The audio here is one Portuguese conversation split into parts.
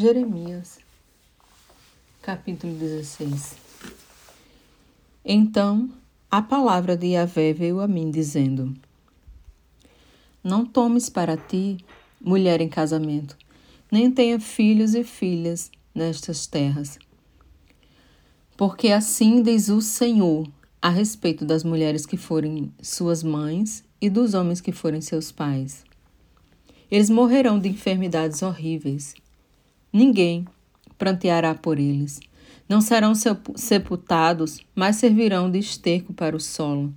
Jeremias, capítulo 16 Então a palavra de Yahvé veio a mim, dizendo: Não tomes para ti mulher em casamento, nem tenha filhos e filhas nestas terras. Porque assim diz o Senhor a respeito das mulheres que forem suas mães e dos homens que forem seus pais. Eles morrerão de enfermidades horríveis Ninguém pranteará por eles. Não serão sepultados, mas servirão de esterco para o solo.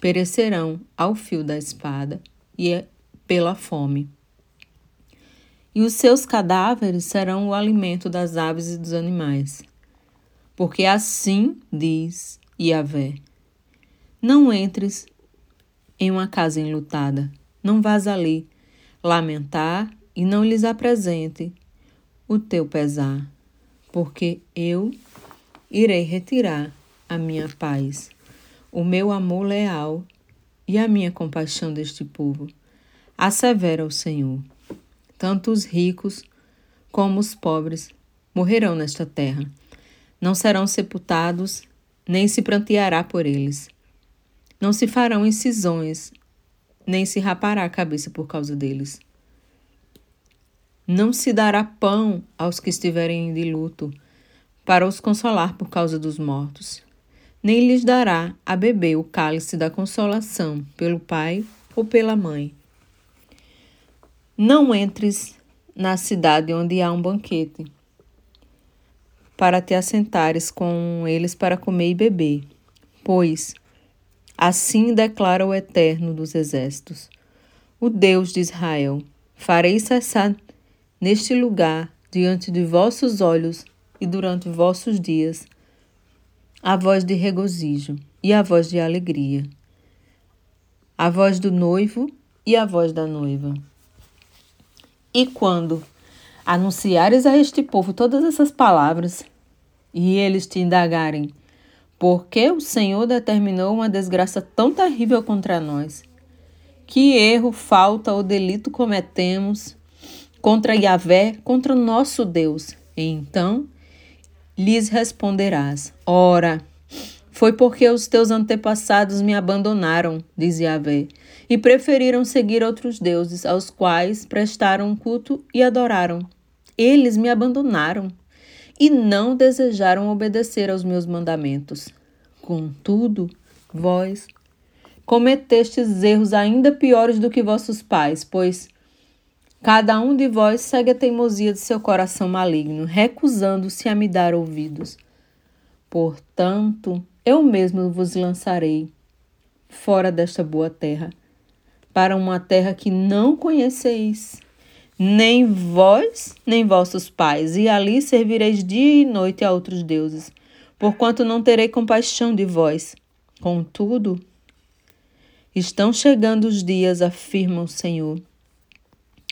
Perecerão ao fio da espada e é pela fome. E os seus cadáveres serão o alimento das aves e dos animais. Porque assim diz Yahvé: Não entres em uma casa enlutada, não vás ali lamentar e não lhes apresente o teu pesar, porque eu irei retirar a minha paz, o meu amor leal e a minha compaixão deste povo. Assevera o Senhor. Tanto os ricos como os pobres morrerão nesta terra. Não serão sepultados, nem se pranteará por eles. Não se farão incisões, nem se rapará a cabeça por causa deles. Não se dará pão aos que estiverem de luto, para os consolar por causa dos mortos. Nem lhes dará a beber o cálice da consolação pelo pai ou pela mãe. Não entres na cidade onde há um banquete, para te assentares com eles para comer e beber, pois assim declara o Eterno dos Exércitos, o Deus de Israel: farei cessar neste lugar, diante de vossos olhos e durante vossos dias, a voz de regozijo e a voz de alegria, a voz do noivo e a voz da noiva. E quando anunciares a este povo todas essas palavras, e eles te indagarem, por que o Senhor determinou uma desgraça tão terrível contra nós? Que erro, falta ou delito cometemos contra Yahvé, contra nosso Deus. Então lhes responderás: Ora, foi porque os teus antepassados me abandonaram, diz Yahvé, e preferiram seguir outros deuses, aos quais prestaram culto e adoraram. Eles me abandonaram e não desejaram obedecer aos meus mandamentos. Contudo, vós cometestes erros ainda piores do que vossos pais, pois Cada um de vós segue a teimosia de seu coração maligno, recusando-se a me dar ouvidos. Portanto, eu mesmo vos lançarei fora desta boa terra, para uma terra que não conheceis, nem vós, nem vossos pais, e ali servireis dia e noite a outros deuses, porquanto não terei compaixão de vós. Contudo, estão chegando os dias, afirma o Senhor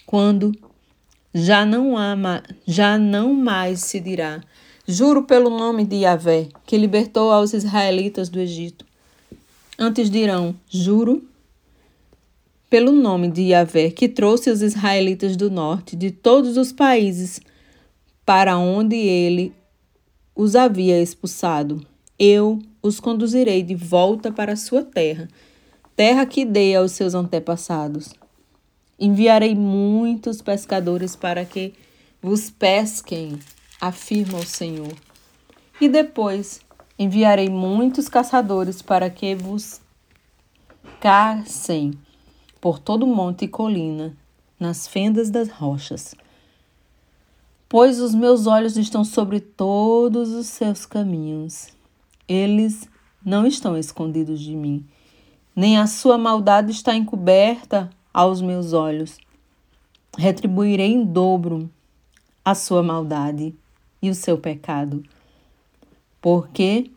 quando já não há já não mais se dirá juro pelo nome de Yahvé que libertou aos israelitas do Egito. Antes dirão juro pelo nome de Yahvé que trouxe os israelitas do norte de todos os países para onde ele os havia expulsado. Eu os conduzirei de volta para a sua terra terra que dei aos seus antepassados Enviarei muitos pescadores para que vos pesquem, afirma o Senhor. E depois enviarei muitos caçadores para que vos caçem por todo monte e colina, nas fendas das rochas. Pois os meus olhos estão sobre todos os seus caminhos. Eles não estão escondidos de mim, nem a sua maldade está encoberta aos meus olhos. Retribuirei em dobro a sua maldade e o seu pecado, porque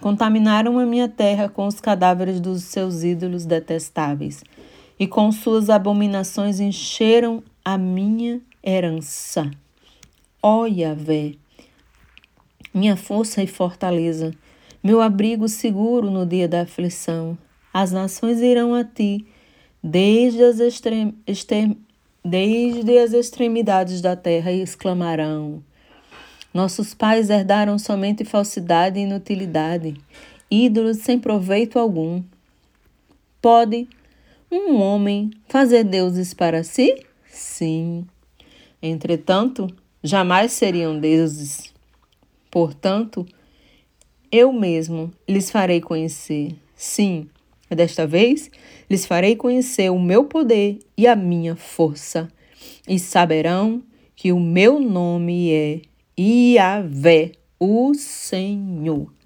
contaminaram a minha terra com os cadáveres dos seus ídolos detestáveis, e com suas abominações encheram a minha herança. Ó Yahvé, minha força e fortaleza, meu abrigo seguro no dia da aflição. As nações irão a ti desde as desde as extremidades da terra exclamarão: Nossos pais herdaram somente falsidade e inutilidade, ídolos sem proveito algum. Pode um homem fazer deuses para si? Sim. Entretanto, jamais seriam deuses. Portanto, eu mesmo lhes farei conhecer. Sim, desta vez lhes farei conhecer o meu poder e a minha força, e saberão que o meu nome é Iavé, o Senhor.